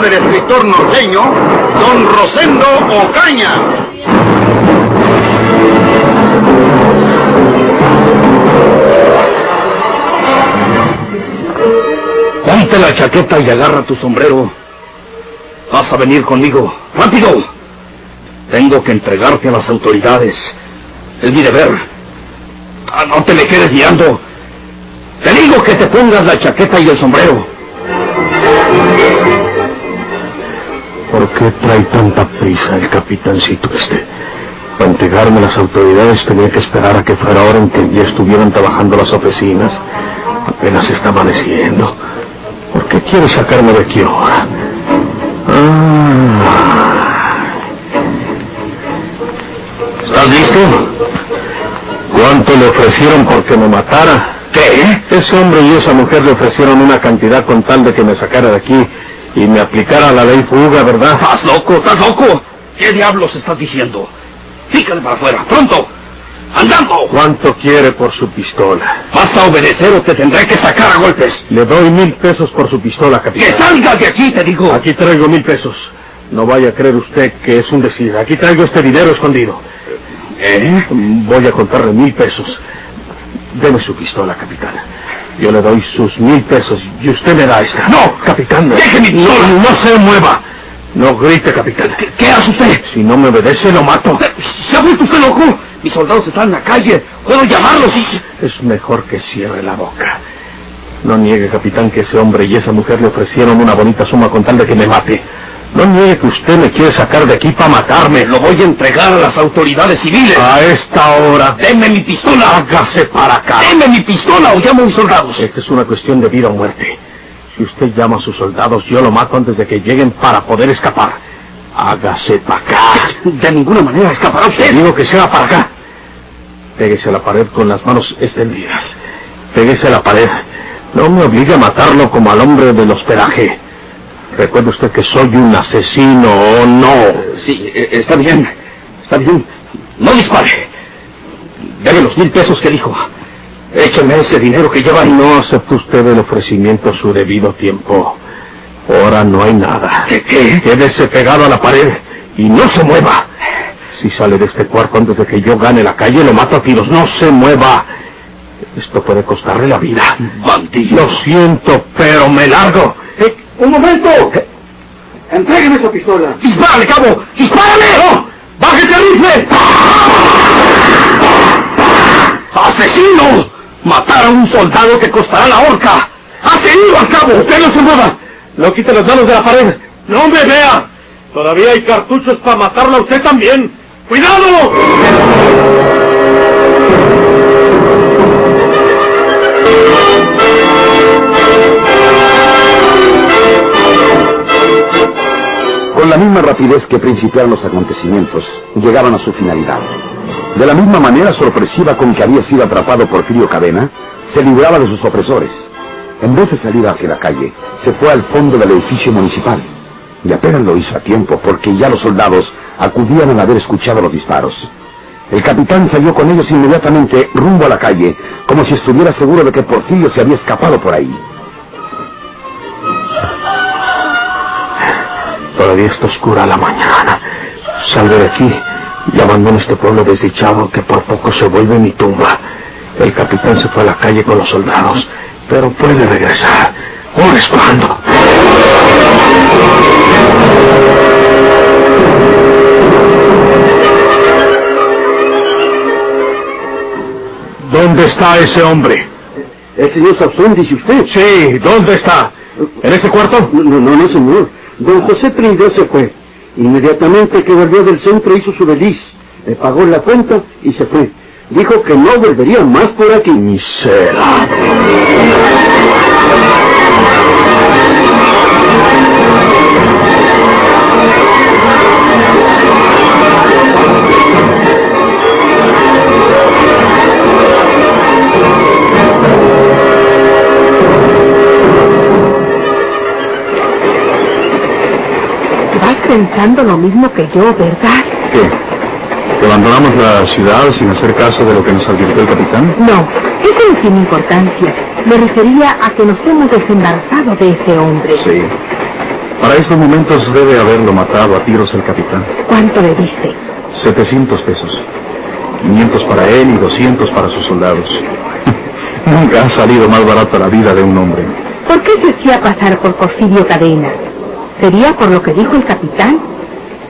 Del escritor norteño, Don Rosendo Ocaña. Ponte la chaqueta y agarra tu sombrero. Vas a venir conmigo. ¡Rápido! Tengo que entregarte a las autoridades. Es mi deber. Ah, no te me quedes guiando. Te digo que te pongas la chaqueta y el sombrero. ¿Por qué trae tanta prisa el capitancito este? Para entregarme las autoridades tenía que esperar a que fuera hora en que ya estuvieran trabajando las oficinas. Apenas está amaneciendo. ¿Por qué quiere sacarme de aquí ahora? Ah. ¿Estás listo? ¿Cuánto le ofrecieron por que me matara? ¿Qué? Ese hombre y esa mujer le ofrecieron una cantidad con tal de que me sacara de aquí y me aplicara la ley fuga, ¿verdad? ¿Estás loco? ¿Estás loco? ¿Qué diablos estás diciendo? Fíjale para afuera, pronto. ¡Andando! ¿Cuánto quiere por su pistola? ¿Vas a obedecer o te tendré que sacar a golpes? Le doy mil pesos por su pistola, ¡Que capitán. salgas de aquí, te digo! Aquí traigo mil pesos. No vaya a creer usted que es un decir. Aquí traigo este dinero escondido. ¿Eh? Voy a contarle mil pesos. Deme su pistola, capitán. Yo le doy sus mil pesos y usted me da esta. ¡No! capitán. ¡Deje mi pistola! No, no se mueva. No grite, capitán. ¿Qué, qué hace usted? Si no me obedece, lo mato. ¿Se ha vuelto usted loco? Mis soldados están en la calle. Puedo llamarlos y... Es mejor que cierre la boca. No niegue, capitán, que ese hombre y esa mujer le ofrecieron una bonita suma con tal de que me mate. No niegue que usted me quiere sacar de aquí para matarme. Lo voy a entregar a las autoridades civiles. A esta hora. ¡Deme mi pistola! Hágase para acá. ¡Deme mi pistola o llamo a mis soldados! Esta es una cuestión de vida o muerte. Si usted llama a sus soldados, yo lo mato antes de que lleguen para poder escapar. Hágase para acá. De ninguna manera escapará usted. digo que se haga para acá. Péguese a la pared con las manos extendidas. Péguese a la pared. No me obligue a matarlo como al hombre del hospedaje. Recuerde usted que soy un asesino o no. Sí, eh, está bien. Está bien. No dispare. Deme los mil pesos que dijo. Écheme ese dinero que lleva No acepte usted el ofrecimiento a su debido tiempo. Ahora no hay nada. ¿Qué, qué? Quédese pegado a la pared y no se mueva. Si sale de este cuarto antes de que yo gane la calle, lo mato a tiros. No se mueva. Esto puede costarle la vida. Bandido. Lo siento, pero me largo. ¡Un momento! ¡Entrégueme esa pistola! ¡Dispárale, cabo! ¡Dispárale! ¡No! ¡Bájese el rifle! ¡Asesino! Matar a un soldado que costará la horca. ¡Asesino al cabo! ¡Usted no se mueva! No quite las manos de la pared. No me vea. Todavía hay cartuchos para matarla a usted también. ¡Cuidado! Con la misma rapidez que principiaron los acontecimientos, llegaban a su finalidad. De la misma manera sorpresiva con que había sido atrapado Porfirio Cadena, se libraba de sus opresores. En vez de salir hacia la calle, se fue al fondo del edificio municipal. Y apenas lo hizo a tiempo, porque ya los soldados acudían al haber escuchado los disparos. El capitán salió con ellos inmediatamente rumbo a la calle, como si estuviera seguro de que Porfirio se había escapado por ahí. Todavía está oscura la mañana. Salgo de aquí y abandono este pueblo desdichado que por poco se vuelve mi tumba. El capitán se fue a la calle con los soldados, pero puede regresar. ¿Ahora es cuando? ¿Dónde está ese hombre? El señor Sauzón, dice usted. Sí, ¿dónde está? ¿En ese cuarto? No, no, no, no, señor. Don José Trindé se fue. Inmediatamente que volvió del centro hizo su deliz. Le pagó la cuenta y se fue. Dijo que no volvería más por aquí. Miserable. Pensando lo mismo que yo, ¿verdad? ¿Qué? ¿Que abandonamos la ciudad sin hacer caso de lo que nos advirtió el capitán? No, eso no tiene importancia. Me refería a que nos hemos desembarazado de ese hombre. Sí. Para estos momentos debe haberlo matado a tiros el capitán. ¿Cuánto le diste? 700 pesos. 500 para él y 200 para sus soldados. Nunca ha salido más barata la vida de un hombre. ¿Por qué se hacía pasar por Porfirio Cadena? ¿Sería por lo que dijo el capitán?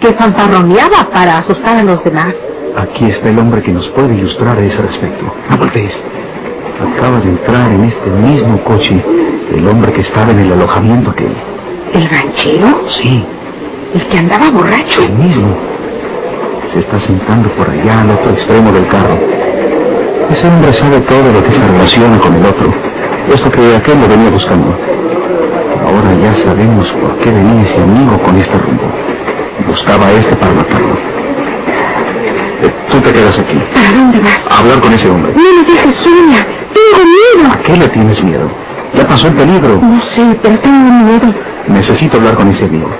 Que fanfarroneaba para asustar a los demás. Aquí está el hombre que nos puede ilustrar a ese respecto. No voltees. Acaba de entrar en este mismo coche el hombre que estaba en el alojamiento aquel. ¿El ranchero? Sí, ¿El que andaba borracho? el mismo. Se está sentando por allá al otro extremo del carro. Ese hombre sabe todo lo que se relaciona con el otro. Esto que aquel lo venía buscando. Ahora ya sabemos por qué venía ese amigo con este rumbo. Buscaba a este para matarlo. Eh, Tú te quedas aquí. ¿Para dónde vas? A hablar con ese hombre. No me dejes sola. Tengo miedo. ¿A qué le tienes miedo? Ya pasó el peligro. No sé, pero tengo miedo. Necesito hablar con ese amigo.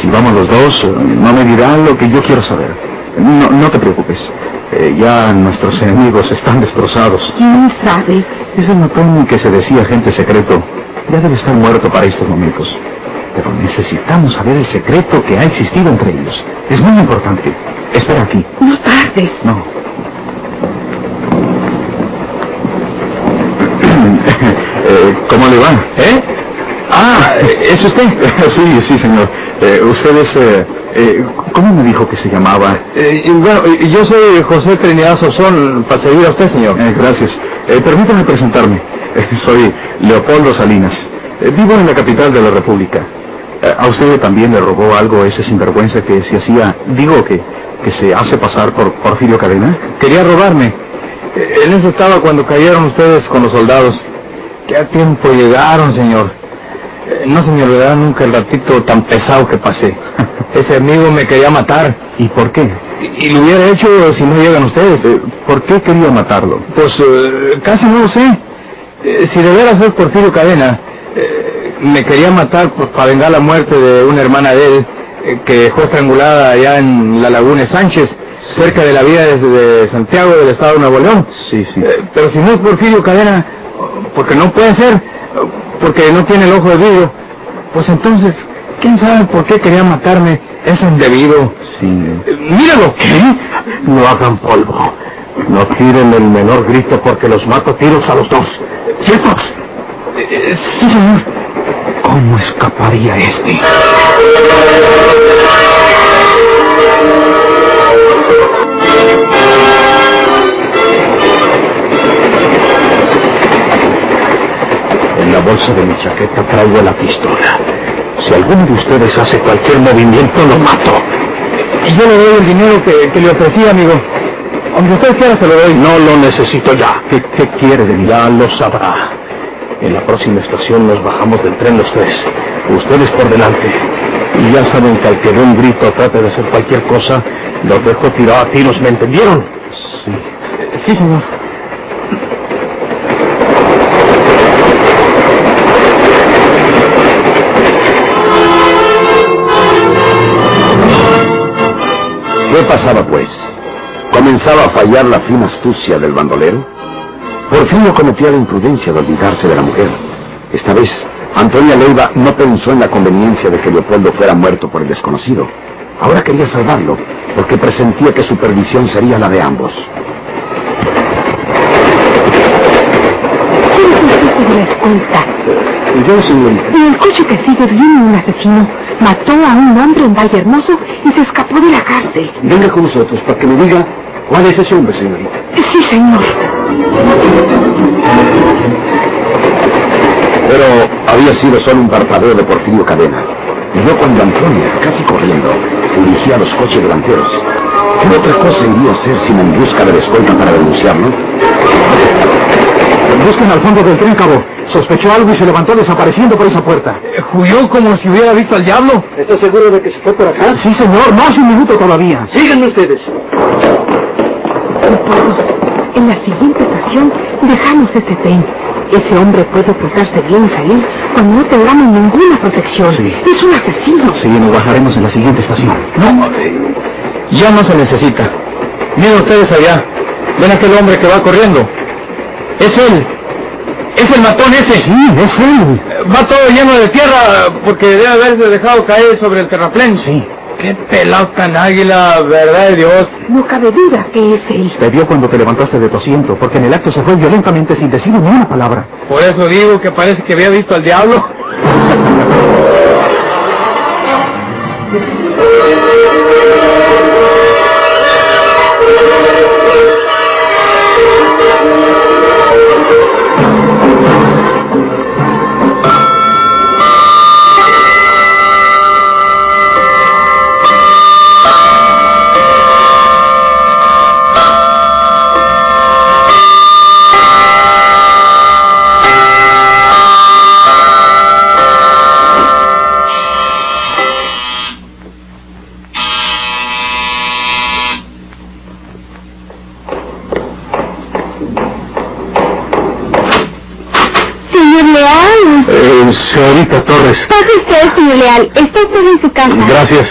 Si vamos los dos, eh, no me dirá lo que yo quiero saber. No, no te preocupes. Eh, ya nuestros enemigos están destrozados. ¿Quién sabe? Ese matón que se decía agente secreto ya debe estar muerto para estos momentos. Pero necesitamos saber el secreto que ha existido entre ellos. Es muy importante. Espera aquí. No tardes. No. Eh, ¿Cómo le va? ¿Eh? Ah, ¿es usted? sí, sí, señor. Eh, usted es... eh, eh, ¿Cómo me dijo que se llamaba? bueno, yo soy José Trinidad Sosón, para servir a usted, señor. gracias. Eh, permítame presentarme. Eh, soy Leopoldo Salinas. Eh, vivo en la capital de la República. Eh, ¿A usted también le robó algo ese sinvergüenza que se hacía, digo que, que se hace pasar por Porfirio Cadena? Quería robarme. Eh, En eso estaba cuando cayeron ustedes con los soldados. ¿Qué a tiempo llegaron, señor? Eh, No se me olvidará nunca el ratito tan pesado que pasé. Ese amigo me quería matar. ¿Y por qué? Y, y lo hubiera hecho si no llegan ustedes. ¿Por qué quería matarlo? Pues eh, casi no lo sé. Eh, si de veras es Porfirio Cadena, eh, me quería matar pues, para vengar la muerte de una hermana de él eh, que fue estrangulada allá en la Laguna Sánchez, cerca de la vía desde de Santiago del Estado de Nuevo León. Sí, sí. pero si no es Porfirio Cadena, porque no puede ser, porque no tiene el ojo de vidrio, pues entonces, ¿quién sabe por qué quería matarme? Es indebido. Sí. míralo. ¿Qué? No hagan polvo. No tiren el menor grito porque los mato tiros a los dos. ¿Ciertos? sí, señor. ¿Cómo escaparía este? La bolsa de mi chaqueta traigo la pistola. Si alguno de ustedes hace cualquier movimiento, lo mato. Y yo le doy el dinero que, que le ofrecí, amigo. Aunque usted quiera, se lo doy. No lo necesito ya. ¿Qué, qué quiere de mí? Ya lo sabrá. En la próxima estación nos bajamos del tren los tres. Ustedes por delante. Y ya saben que al que dé un grito trate de hacer cualquier cosa, los dejo tirado a tiros, ¿me entendieron? Sí. Sí, señor. ¿Qué pasaba, pues? ¿Comenzaba a fallar la fina astucia del bandolero? Por fin no cometía la imprudencia de olvidarse de la mujer. Esta vez, Antonia Leiva no pensó en la conveniencia de que Leopoldo fuera muerto por el desconocido. Ahora quería salvarlo, porque presentía que su perdición sería la de ambos. ¿Quién es el de la escolta? Yo, señorita. En el coche que sigue viene un asesino. Mató a un hombre en Valle Hermoso y se escapó de la cárcel. Venga con nosotros para que me diga cuál es ese hombre, señorita. Sí, señor. Pero había sido solo un parpadeo de Porfirio Cadena. Y yo cuando Antonia, casi corriendo, se dirigía a los coches delanteros. ¿Qué otra cosa iría a hacer sino en busca de la escolta para denunciarlo? Busquen al fondo del tren, cabo. Sospechó algo y se levantó desapareciendo por esa puerta. ¿Huyó como si hubiera visto al diablo? ¿Estás seguro de que se fue por acá? Sí, señor. No hace un minuto todavía. Síganme ustedes. En la siguiente estación dejamos este tren. Ese hombre puede ocultarse bien y salir cuando no tengamos ninguna protección. Sí. Es un asesino. Sí, nos bajaremos en la siguiente estación. No, ya no se necesita. Miren ustedes allá. Ven aquel hombre que va corriendo. Es él. Es el matón ese. Sí, es él. Va todo lleno de tierra porque debe haberse dejado caer sobre el terraplén. Sí. Qué pelado tan águila, verdad de Dios. No cabe duda que es él. Te vio cuando te levantaste de tu asiento, porque en el acto se fue violentamente sin decir ni una palabra. Por eso digo que parece que había visto al diablo. usted, señor Leal. Está usted en su casa. Gracias.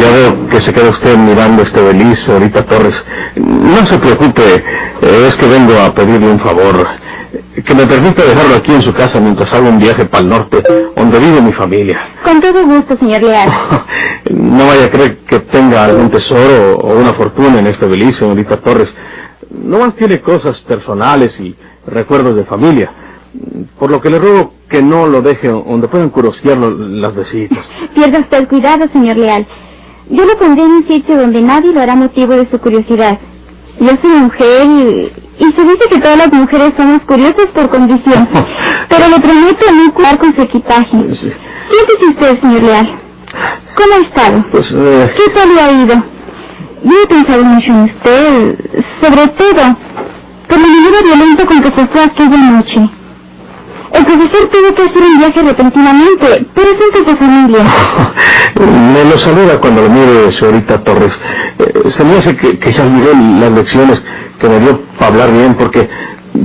Ya veo que se queda usted mirando este beliz, señorita Torres. No se preocupe, eh, es que vengo a pedirle un favor. Que me permita dejarlo aquí en su casa mientras hago un viaje para el norte, donde vive mi familia. Con todo gusto, señor Leal. No vaya a creer que tenga algún tesoro o una fortuna en este beliz, señorita Torres. No más tiene cosas personales y recuerdos de familia. Por lo que le ruego que no lo deje donde puedan curiosearlo las vecinas. Pierda usted cuidado, señor Leal. Yo lo pondré en un sitio donde nadie lo hará motivo de su curiosidad. Yo soy mujer y, y se dice que todas las mujeres somos curiosas por condición. Pero le prometo no cuidar con su equipaje. Sí. Siéntese usted, señor Leal. ¿Cómo ha estado? Pues, eh, ¿Qué tal le ha ido? Yo he pensado mucho en usted, sobre todo por la manera violenta con que se fue aquella noche. El profesor tuvo que hacer un viaje repentinamente, por asuntos de familia. me lo saluda cuando lo mire, señorita Torres. Eh, se me hace que, que ya olvidé las lecciones que me dio para hablar bien, porque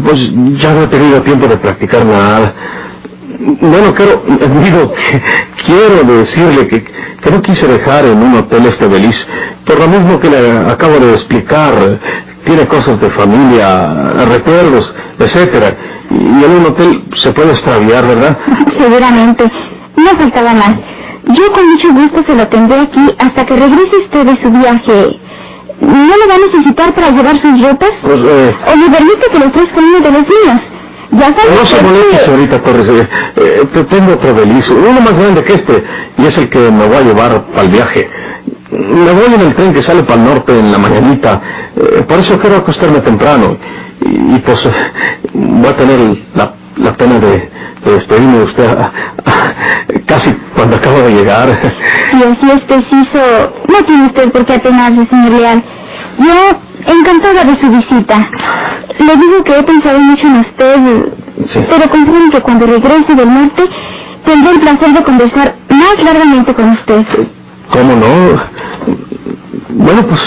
pues ya no he tenido tiempo de practicar nada. Bueno, quiero, digo, quiero decirle que, que no quise dejar en un hotel este beliz, por lo mismo que le acabo de explicar. Tiene cosas de familia, recuerdos, etcétera. Y en un hotel se puede extraviar, ¿verdad? Seguramente. No faltaba más. Yo con mucho gusto se lo tendré aquí hasta que regrese usted de su viaje. ¿No lo va a necesitar para llevar sus ropas? Pues, eh, ¿O me permite que lo ofrezca uno de los míos? Ya No se moleste, señorita Torres. Eh, eh, te tengo otro beliz, uno más grande que este, y es el que me voy a llevar para el viaje. Me voy en el tren que sale para el norte en la mañanita, eh, por eso quiero acostarme temprano. Y, y, pues eh, voy a tener la, la pena de, de despedirme de usted ah, ah, casi cuando acabo de llegar. Si así es preciso, no tiene usted por qué apenarse, señor Leal. Yo, encantada de su visita. Le digo que he pensado mucho en usted, Sí. pero confío que cuando regrese del norte tendré el placer de conversar más largamente con usted. ¿Cómo no? Bueno, pues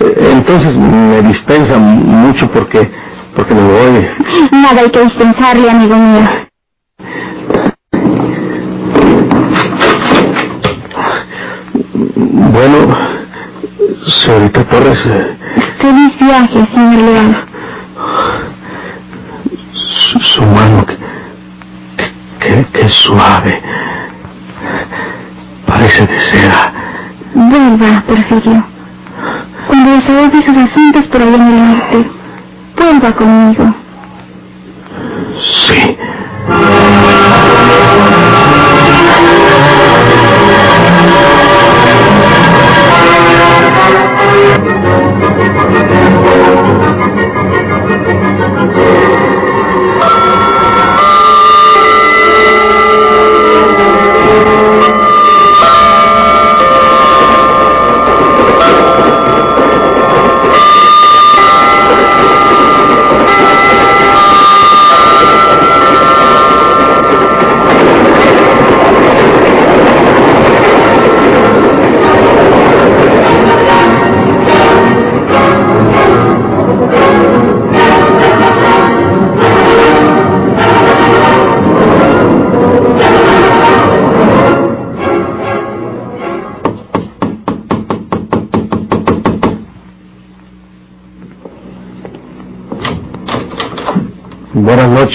eh, entonces me dispensa mucho porque porque me voy. Nada hay que dispensarle, amigo mío. Bueno, señorita Torres, viaje, señor Leal. su, su mano, que, que, que suave, parece de seda. Vuelva, Porfirio. Cuando desahogue sus asuntos por allá en el norte, vuelva conmigo.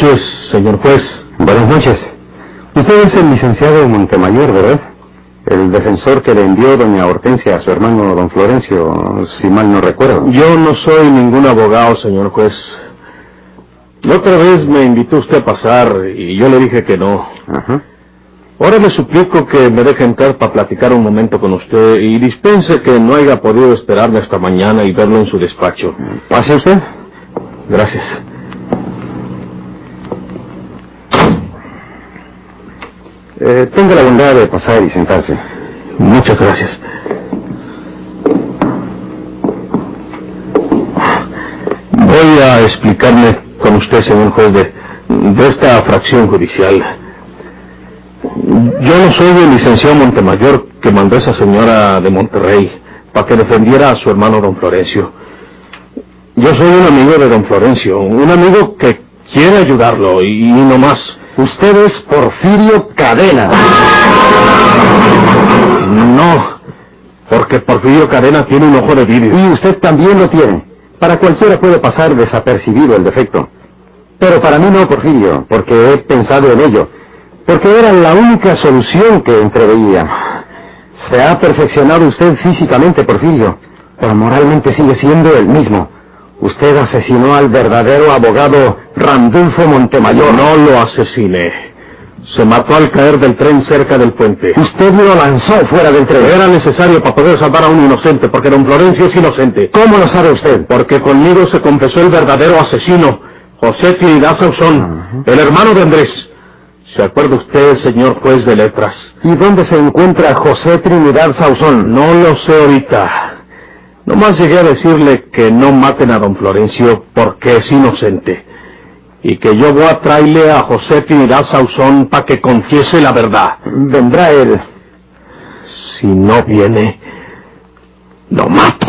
Noches, señor juez. Buenas noches. Usted es el licenciado Montemayor, ¿verdad? El defensor que le envió doña Hortensia a su hermano don Florencio, si mal no recuerdo. Yo no soy ningún abogado, señor juez. La otra vez me invitó usted a pasar y yo le dije que no. Ajá. Ahora le suplico que me deje entrar para platicar un momento con usted y dispense que no haya podido esperarme hasta mañana y verlo en su despacho. ¿Pase usted? Gracias. Eh, tenga la bondad de pasar y sentarse. Muchas gracias. Voy a explicarme con usted, señor juez, de, de esta fracción judicial. Yo no soy el licenciado Montemayor que mandó esa señora de Monterrey para que defendiera a su hermano don Florencio. Yo soy un amigo de don Florencio, un amigo que quiere ayudarlo y no más. Usted es Porfirio Cadena. No, porque Porfirio Cadena tiene un ojo de vidrio. Y usted también lo tiene. Para cualquiera puede pasar desapercibido el defecto. Pero para mí no, Porfirio, porque he pensado en ello. Porque era la única solución que entreveía. Se ha perfeccionado usted físicamente, Porfirio, pero moralmente sigue siendo el mismo. Usted asesinó al verdadero abogado Randulfo Montemayor. No lo asesiné. Se mató al caer del tren cerca del puente. Usted lo lanzó fuera del tren. Era necesario para poder salvar a un inocente, porque don Florencio es inocente. ¿Cómo lo sabe usted? Porque conmigo se confesó el verdadero asesino, José Trinidad Sauzón, el hermano de Andrés. ¿Se acuerda usted, señor juez de letras? ¿Y dónde se encuentra José Trinidad Sauzón? No lo sé ahorita. Nomás llegué a decirle que no maten a don Florencio porque es inocente. Y que yo voy a traerle a José Trinidad Sauzón para que confiese la verdad. Vendrá él. Si no viene, lo mato.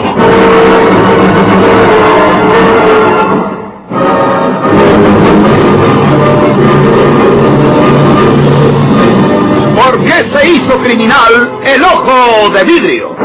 ¿Por qué se hizo criminal el ojo de vidrio?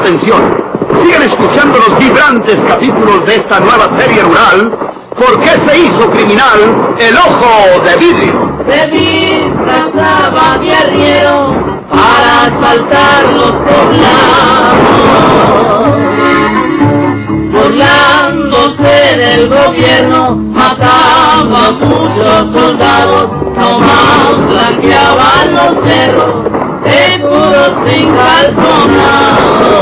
atención. Sigan escuchando los vibrantes capítulos de esta nueva serie rural. ¿Por qué se hizo criminal el ojo de vidrio? Se disfrazaba de para asaltar los poblados. Burlándose del gobierno, mataba a muchos soldados, nomás blanqueaban los cerros seguro sin calzonado.